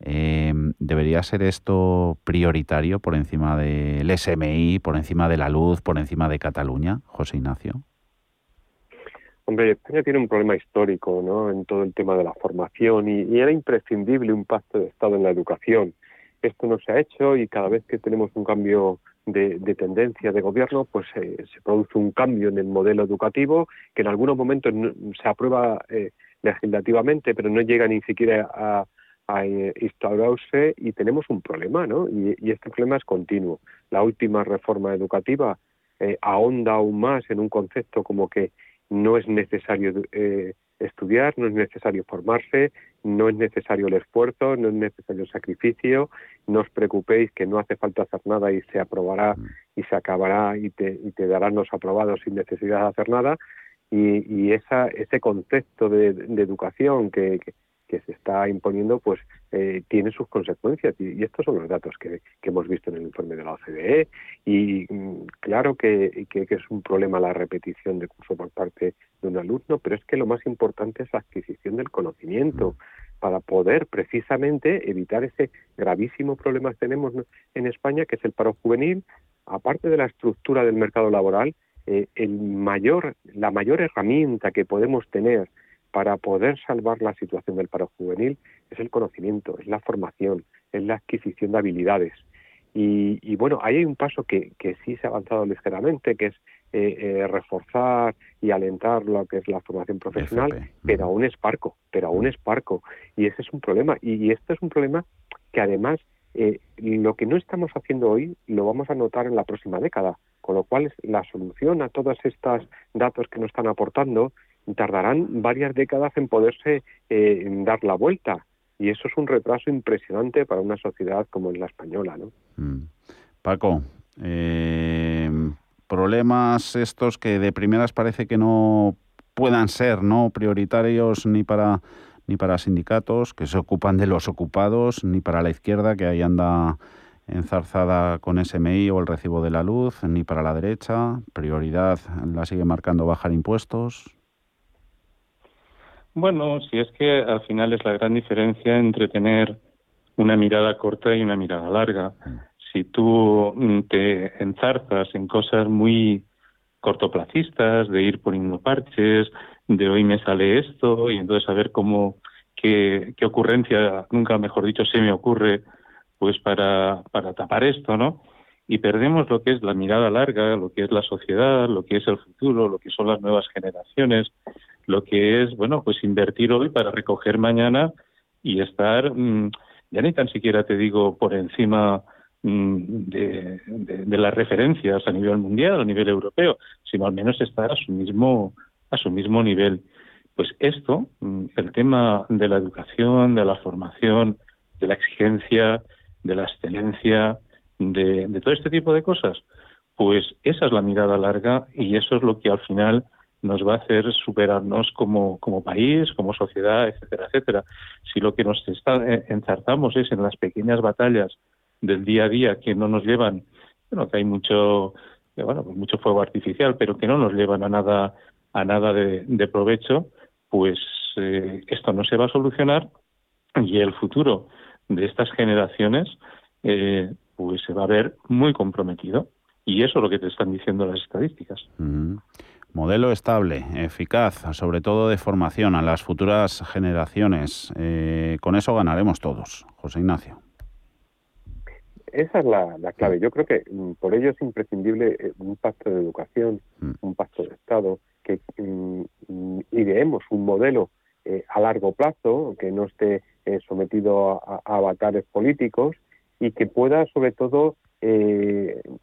Eh, ¿Debería ser esto prioritario por encima del SMI, por encima de la luz, por encima de Cataluña, José Ignacio? Hombre, España tiene un problema histórico ¿no? en todo el tema de la formación y, era imprescindible un pacto de Estado en la educación. Esto no se ha hecho y cada vez que tenemos un cambio de, tendencia de gobierno, pues eh, se produce un cambio en el modelo educativo que en algunos momentos se aprueba eh, legislativamente, pero no llega ni siquiera a, eh, instaurarse y tenemos un problema, ¿no? Y, y, este problema es continuo. La última reforma educativa ahonda aún más en un concepto como que no es necesario eh, estudiar, no es necesario formarse, no es necesario el esfuerzo, no es necesario el sacrificio, no os preocupéis que no hace falta hacer nada y se aprobará mm. y se acabará y te, y te darán los aprobados sin necesidad de hacer nada. Y, y esa, ese concepto de, educación que, que se está imponiendo, pues eh, tiene sus consecuencias. Y, estos son los datos que, hemos visto en el informe de la OCDE. Y mm, claro que, es un problema la repetición de curso por parte de un alumno, pero es que lo más importante es la adquisición del conocimiento para poder precisamente evitar ese gravísimo problema que tenemos en España, que es el paro juvenil, aparte de la estructura del mercado laboral, eh, el mayor, la mayor herramienta que podemos tener para poder salvar la situación del paro juvenil es el conocimiento, es la formación, es la adquisición de habilidades. Y, bueno, ahí hay un paso que, que, sí se ha avanzado ligeramente, que es eh, eh, reforzar y alentar lo que es la formación profesional, pero aún es parco, pero aún es parco. Y ese es un problema. Y, esto es un problema que además eh, lo que no estamos haciendo hoy lo vamos a notar en la próxima década, con lo cual la solución a todos estos datos que nos están aportando tardarán varias décadas en poderse dar la vuelta y eso es un retraso impresionante para una sociedad como es la española, ¿no? Mm. Paco, eh, problemas estos que de primeras parece que no puedan ser no prioritarios ni para ni para sindicatos que se ocupan de los ocupados, ni para la izquierda que ahí anda enzarzada con SMI o el recibo de la luz, ni para la derecha. Prioridad la sigue marcando bajar impuestos. Bueno, si es que al final es la gran diferencia entre tener una mirada corta y una mirada larga. Si tú mm, te enzarzas en cosas muy cortoplacistas, de ir poniendo parches, de hoy me sale esto y entonces a ver cómo, qué, qué ocurrencia, nunca mejor dicho, se me ocurre pues para, para tapar esto, ¿no? Y perdemos lo que es la mirada larga, lo que es la sociedad, lo que es el futuro, lo que son las nuevas generaciones, lo que es, bueno, pues invertir hoy para recoger mañana y estar, mm, ya ni tan siquiera te digo por encima mm, de, las referencias a nivel mundial, a nivel europeo, sino al menos estar a su mismo, a su mismo nivel. Pues esto, mm, el tema de la educación, de la formación, de la exigencia, de la excelencia, de, de todo este tipo de cosas, pues esa es la mirada larga y eso es lo que al final nos va a hacer superarnos como, como país, como sociedad, etcétera, etcétera. Si lo que nos está, eh, enzartamos es en las pequeñas batallas del día a día que no nos llevan, bueno, que hay mucho, eh, bueno, pues mucho fuego artificial, pero que no nos llevan a nada, a nada de, provecho, pues eh, esto no se va a solucionar y el futuro de estas generaciones pues se va a ver muy comprometido. Y eso es lo que te están diciendo las estadísticas. Modelo estable, eficaz, sobre todo de formación a las futuras generaciones. Eh, con eso ganaremos todos. José Ignacio. Esa es la, clave. Yo creo que mm, por ello es imprescindible eh, un pacto de educación, mm. un pacto de Estado, que mm, ideemos un modelo eh, a largo plazo, que no esté sometido a, a, avatares políticos y que pueda, sobre todo,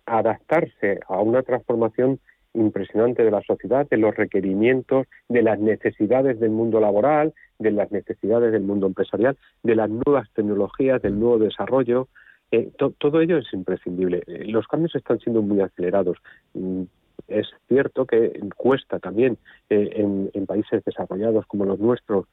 adaptarse a una transformación impresionante de la sociedad, de los requerimientos, de las necesidades del mundo laboral, de las necesidades del mundo empresarial, de las nuevas tecnologías, del nuevo desarrollo. Eh, todo ello es imprescindible. Eh, los cambios están siendo muy acelerados. Es cierto que cuesta también eh, en, países desarrollados como los nuestros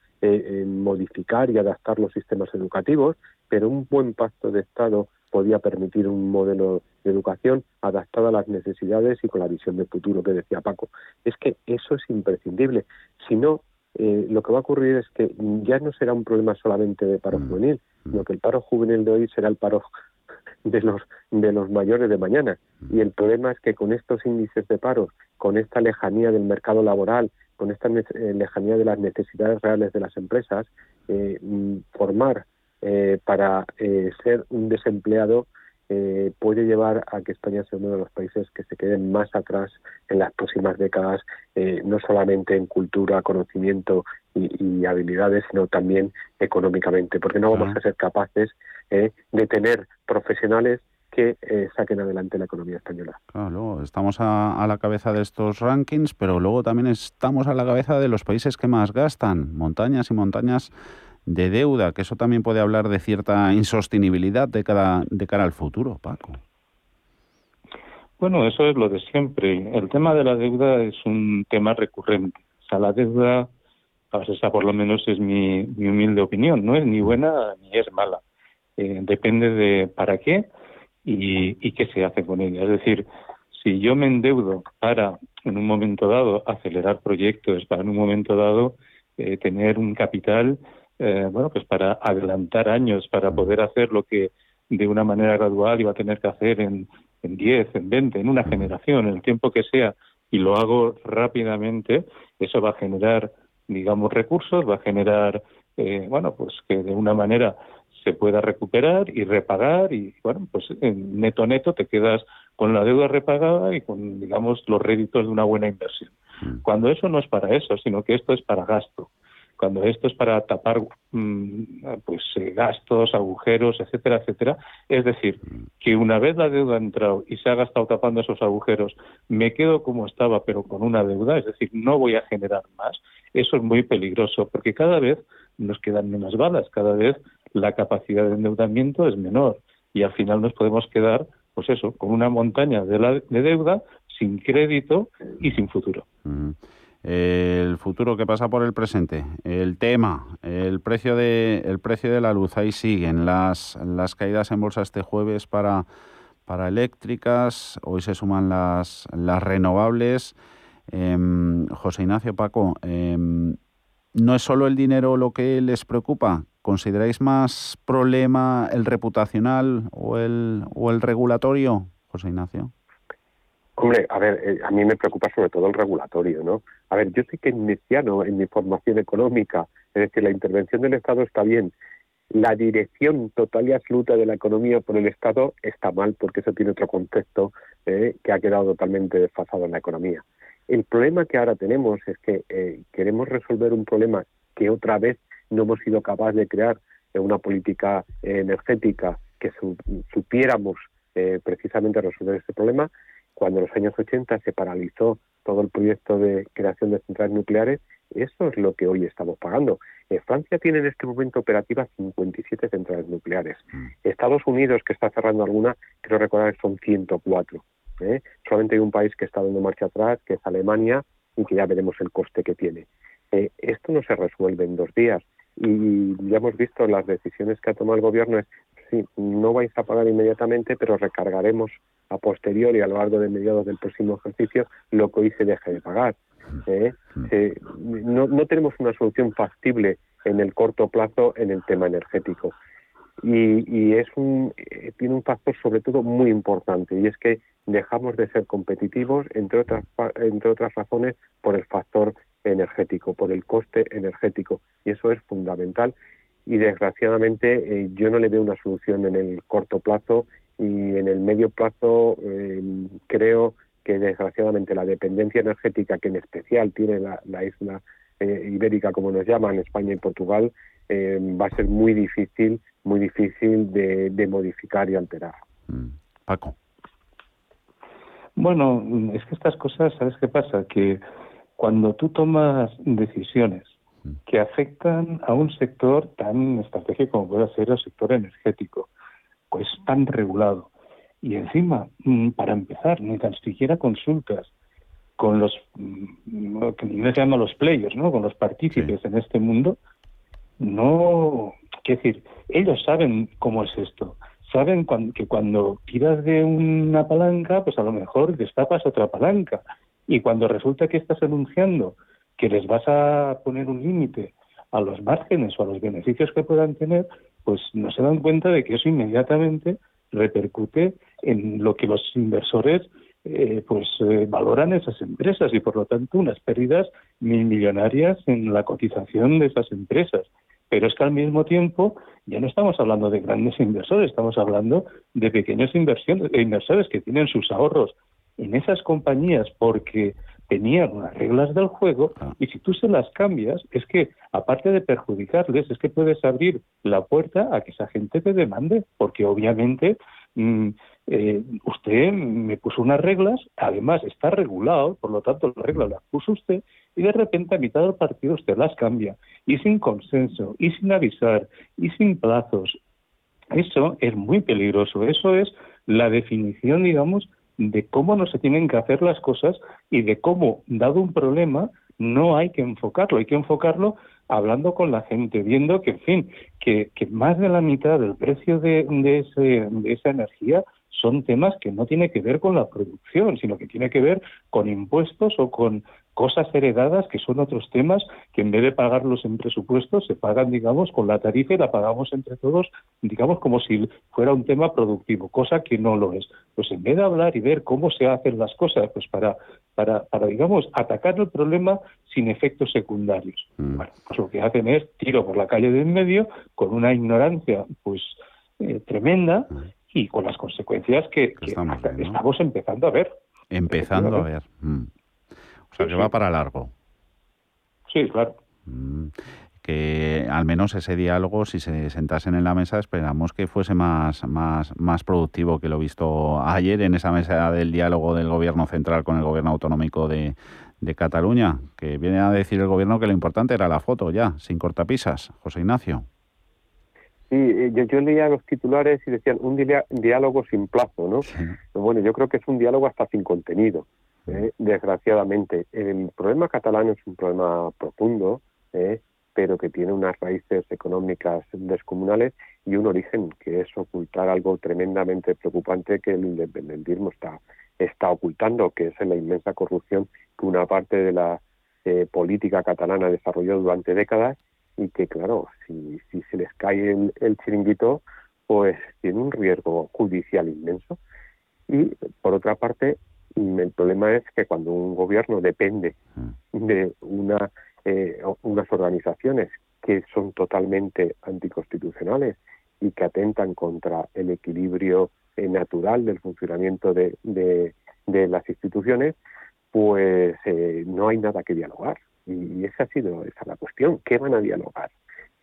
modificar y adaptar los sistemas educativos, pero un buen pacto de Estado podía permitir un modelo de educación adaptado a las necesidades y con la visión de futuro que decía Paco. Es que eso es imprescindible. Si no, eh, lo que va a ocurrir es que ya no será un problema solamente de paro mm. juvenil, mm. sino que el paro juvenil de hoy será el paro de los de los mayores de mañana. Mm. Y el problema es que con estos índices de paro, con esta lejanía del mercado laboral, con esta eh, lejanía de las necesidades reales de las empresas, eh, formar eh, para eh, ser un desempleado eh, puede llevar a que España sea uno de los países que se queden más atrás en las próximas décadas, no solamente en cultura, conocimiento y, habilidades, sino también económicamente, porque no vamos a ser capaces de tener profesionales que saquen adelante la economía española. Claro, estamos a, la cabeza de estos rankings, pero luego también estamos a la cabeza de los países que más gastan, montañas y montañas de deuda, que eso también puede hablar de cierta insostenibilidad de cara, de cara al futuro, Paco. Bueno, eso es lo de siempre. El tema de la deuda es un tema recurrente. O sea, la deuda, esa por lo menos es mi, humilde opinión, no es ni buena ni es mala. Eh, depende de para qué y, qué se hace con ella. Es decir, si yo me endeudo para, en un momento dado, acelerar proyectos, para en un momento dado eh, tener un capital eh, bueno, pues para adelantar años, para poder hacer lo que de una manera gradual iba a tener que hacer en, en 10, en 20, en una generación, en el tiempo que sea, y lo hago rápidamente, eso va a generar digamos, recursos, va a generar, eh, bueno, pues que de una manera se pueda recuperar y repagar y, bueno, pues en neto neto te quedas con la deuda repagada y con, digamos, los réditos de una buena inversión. Mm. Cuando eso no es para eso, sino que esto es para gasto cuando esto es para tapar mm, pues eh, gastos, agujeros, etcétera, etcétera. Es decir, que una vez la deuda ha entrado y se ha gastado tapando esos agujeros, me quedo como estaba, pero con una deuda, es decir, no voy a generar más. Eso es muy peligroso, porque cada vez nos quedan menos balas, cada vez la capacidad de endeudamiento es menor y al final nos podemos quedar, pues eso, con una montaña de, la, de deuda sin crédito y sin futuro. Mm el futuro que pasa por el presente, el tema, el precio de, el precio de la luz, ahí siguen las, las caídas en bolsa este jueves para, para eléctricas, hoy se suman las, las renovables. Em, José Ignacio Paco, em, ¿no es solo el dinero lo que les preocupa? ¿Consideráis más problema el reputacional o el, o el regulatorio, José Ignacio? Hombre, a ver, eh, a mí me preocupa sobre todo el regulatorio, ¿no? A ver, yo soy keynesiano en mi formación económica, es decir, la intervención del Estado está bien. La dirección total y absoluta de la economía por el Estado está mal, porque eso tiene otro contexto eh, que ha quedado totalmente desfasado en la economía. El problema que ahora tenemos es que eh, queremos resolver un problema que otra vez no hemos sido capaces de crear en una política energética que supiéramos precisamente resolver ese problema cuando en los años 80 se paralizó todo el proyecto de creación de centrales nucleares, eso es lo que hoy estamos pagando. Eh, Francia tiene en este momento operativas 57 centrales nucleares. Mm. Estados Unidos, que está cerrando alguna, creo recordar que son 104. ¿eh? Solamente hay un país que está dando marcha atrás, que es Alemania, y que ya veremos el coste que tiene. Eh, esto no se resuelve en dos días. Y ya hemos visto las decisiones que ha tomado el gobierno es, sí, no vais a pagar inmediatamente, pero recargaremos a posteriori, a lo largo de mediados del próximo ejercicio, lo que hoy se deje de pagar. ¿eh? no, no tenemos una solución factible en el corto plazo en el tema energético. Y, y, es un, eh, tiene un factor sobre todo muy importante y es que dejamos de ser competitivos entre otras entre otras razones por el factor energético por el coste energético y eso es fundamental y desgraciadamente eh, yo no le veo una solución en el corto plazo y en el medio plazo eh, creo que desgraciadamente la dependencia energética que en especial tiene la, isla eh, ibérica, como nos llaman, España y Portugal, eh, va a ser muy difícil, muy difícil de, modificar y alterar. Mm. Paco. Bueno, es que estas cosas, ¿sabes qué pasa? Que cuando tú tomas decisiones mm. que afectan a un sector tan estratégico como puede ser el sector energético, pues tan regulado. Y encima, mm, para empezar, ni tan siquiera consultas con los, mm, que se llama los players, ¿no? Con los partícipes en este mundo, no, quiero decir, ellos saben cómo es esto. Saben que cuando tiras de una palanca, pues a lo mejor destapas otra palanca. Y cuando resulta que estás anunciando que les vas a poner un límite a los márgenes o a los beneficios que puedan tener, pues no se dan cuenta de que eso inmediatamente repercute en lo que los inversores eh, pues eh, valoran esas empresas y por lo tanto unas pérdidas millonarias en la cotización de esas empresas. Pero es que al mismo tiempo ya no estamos hablando de grandes inversores, estamos hablando de pequeños inversores que tienen sus ahorros en esas compañías porque tenían unas reglas del juego ah. y si tú se las cambias, es que aparte de perjudicarles, es que puedes abrir la puerta a que esa gente te demande, porque obviamente mm, eh, usted me puso unas reglas, además está regulado, por lo tanto las reglas las puso usted y de repente a mitad del partido usted las cambia y sin consenso y sin avisar y sin plazos. Eso es muy peligroso, eso es la definición, digamos, de cómo no se tienen que hacer las cosas y de cómo, dado un problema, no hay que enfocarlo, hay que enfocarlo hablando con la gente, viendo que, en fin, que, que más de la mitad del precio de, de, ese, de esa energía son temas que no tienen que ver con la producción, sino que tiene que ver con impuestos o con cosas heredadas que son otros temas que en vez de pagarlos en presupuestos se pagan, digamos, con la tarifa y la pagamos entre todos, digamos, como si fuera un tema productivo, cosa que no lo es. Pues en vez de hablar y ver cómo se hacen las cosas, pues para, para, para digamos, atacar el problema sin efectos secundarios. Mm. Bueno, pues lo que hacen es tiro por la calle de en medio con una ignorancia, pues, eh, tremenda Mm. Y con las consecuencias que, que estamos hasta- viendo. estamos empezando a ver. Empezando a ver. Mm. O sea, que va para largo. Sí, claro. Mm. Que al menos ese diálogo, si se sentasen en la mesa, esperamos que fuese más, más, más productivo que lo visto ayer en esa mesa del diálogo del Gobierno central con el Gobierno autonómico de, de Cataluña, que viene a decir el Gobierno que lo importante era la foto ya, sin cortapisas. José Ignacio. Sí, yo, yo leía los titulares y decían un diálogo sin plazo, ¿no? Bueno, yo creo que es un diálogo hasta sin contenido, ¿eh? desgraciadamente. El problema catalán es un problema profundo, ¿eh? pero que tiene unas raíces económicas descomunales y un origen que es ocultar algo tremendamente preocupante que el independentismo está, está ocultando, que es la inmensa corrupción que una parte de la eh, política catalana desarrolló durante décadas y que, claro, si, si se les cae el, el chiringuito, pues tiene un riesgo judicial inmenso. Y, por otra parte, mm, el problema es que cuando un gobierno depende de una, eh, unas organizaciones que son totalmente anticonstitucionales y que atentan contra el equilibrio eh, natural del funcionamiento de, de- de las instituciones, pues eh, no hay nada que dialogar. Y, esa ha sido esa la cuestión. ¿Qué van a dialogar?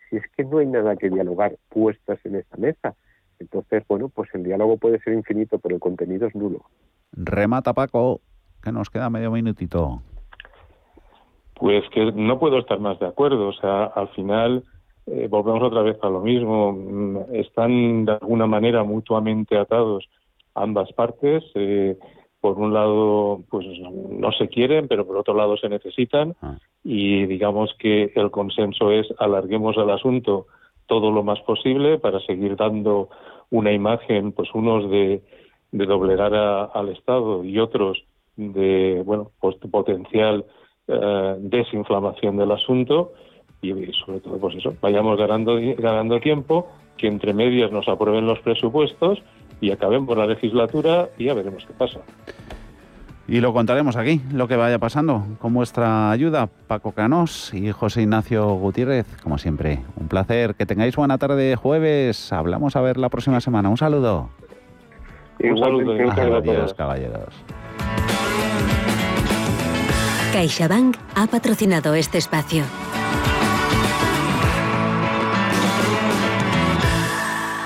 Si es que no hay nada que dialogar puestas en esta mesa. Entonces, bueno, pues el diálogo puede ser infinito, pero el contenido es nulo. Remata Paco, que nos queda medio minutito. Pues que no puedo estar más de acuerdo. O sea, al final eh, volvemos otra vez a lo mismo. Mm, Están de alguna manera mutuamente atados ambas partes. Eh, por un lado, pues no se quieren, pero por otro lado se necesitan. Y digamos que el consenso es alarguemos el asunto todo lo más posible para seguir dando una imagen, pues unos de, de doblegar a- al Estado y otros de bueno pues potencial eh, desinflamación del asunto y sobre todo pues eso vayamos ganando ganando tiempo que entre medias nos aprueben los presupuestos y acabemos la legislatura y ya veremos qué pasa Y lo contaremos aquí, lo que vaya pasando, con vuestra ayuda, Paco Canós y José Ignacio Gutiérrez, como siempre. Un placer, que tengáis buena tarde de jueves. Hablamos a ver la próxima semana. Un saludo. Un saludo. Adiós, caballeros. CaixaBank ha patrocinado este espacio.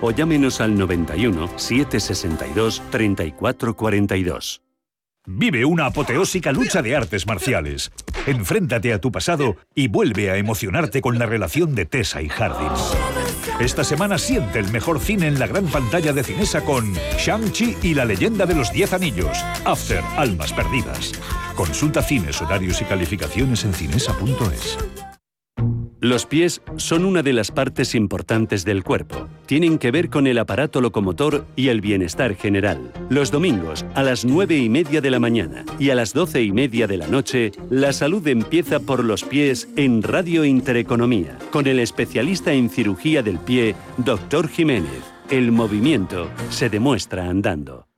o llámenos al 91 762 3442. Vive una apoteósica lucha de artes marciales. Enfréntate a tu pasado y vuelve a emocionarte con la relación de Tessa y Hardin. Esta semana siente el mejor cine en la gran pantalla de Cinesa con Shang-Chi y la leyenda de los Diez Anillos. After, Almas Perdidas. Consulta cines, horarios y calificaciones en cinesa.es. Los pies son una de las partes importantes del cuerpo. Tienen que ver con el aparato locomotor y el bienestar general. Los domingos, a las 9 y media de la mañana y a las 12 y media de la noche, la salud empieza por los pies en Radio Intereconomía, con el especialista en cirugía del pie, Dr. Jiménez. El movimiento se demuestra andando.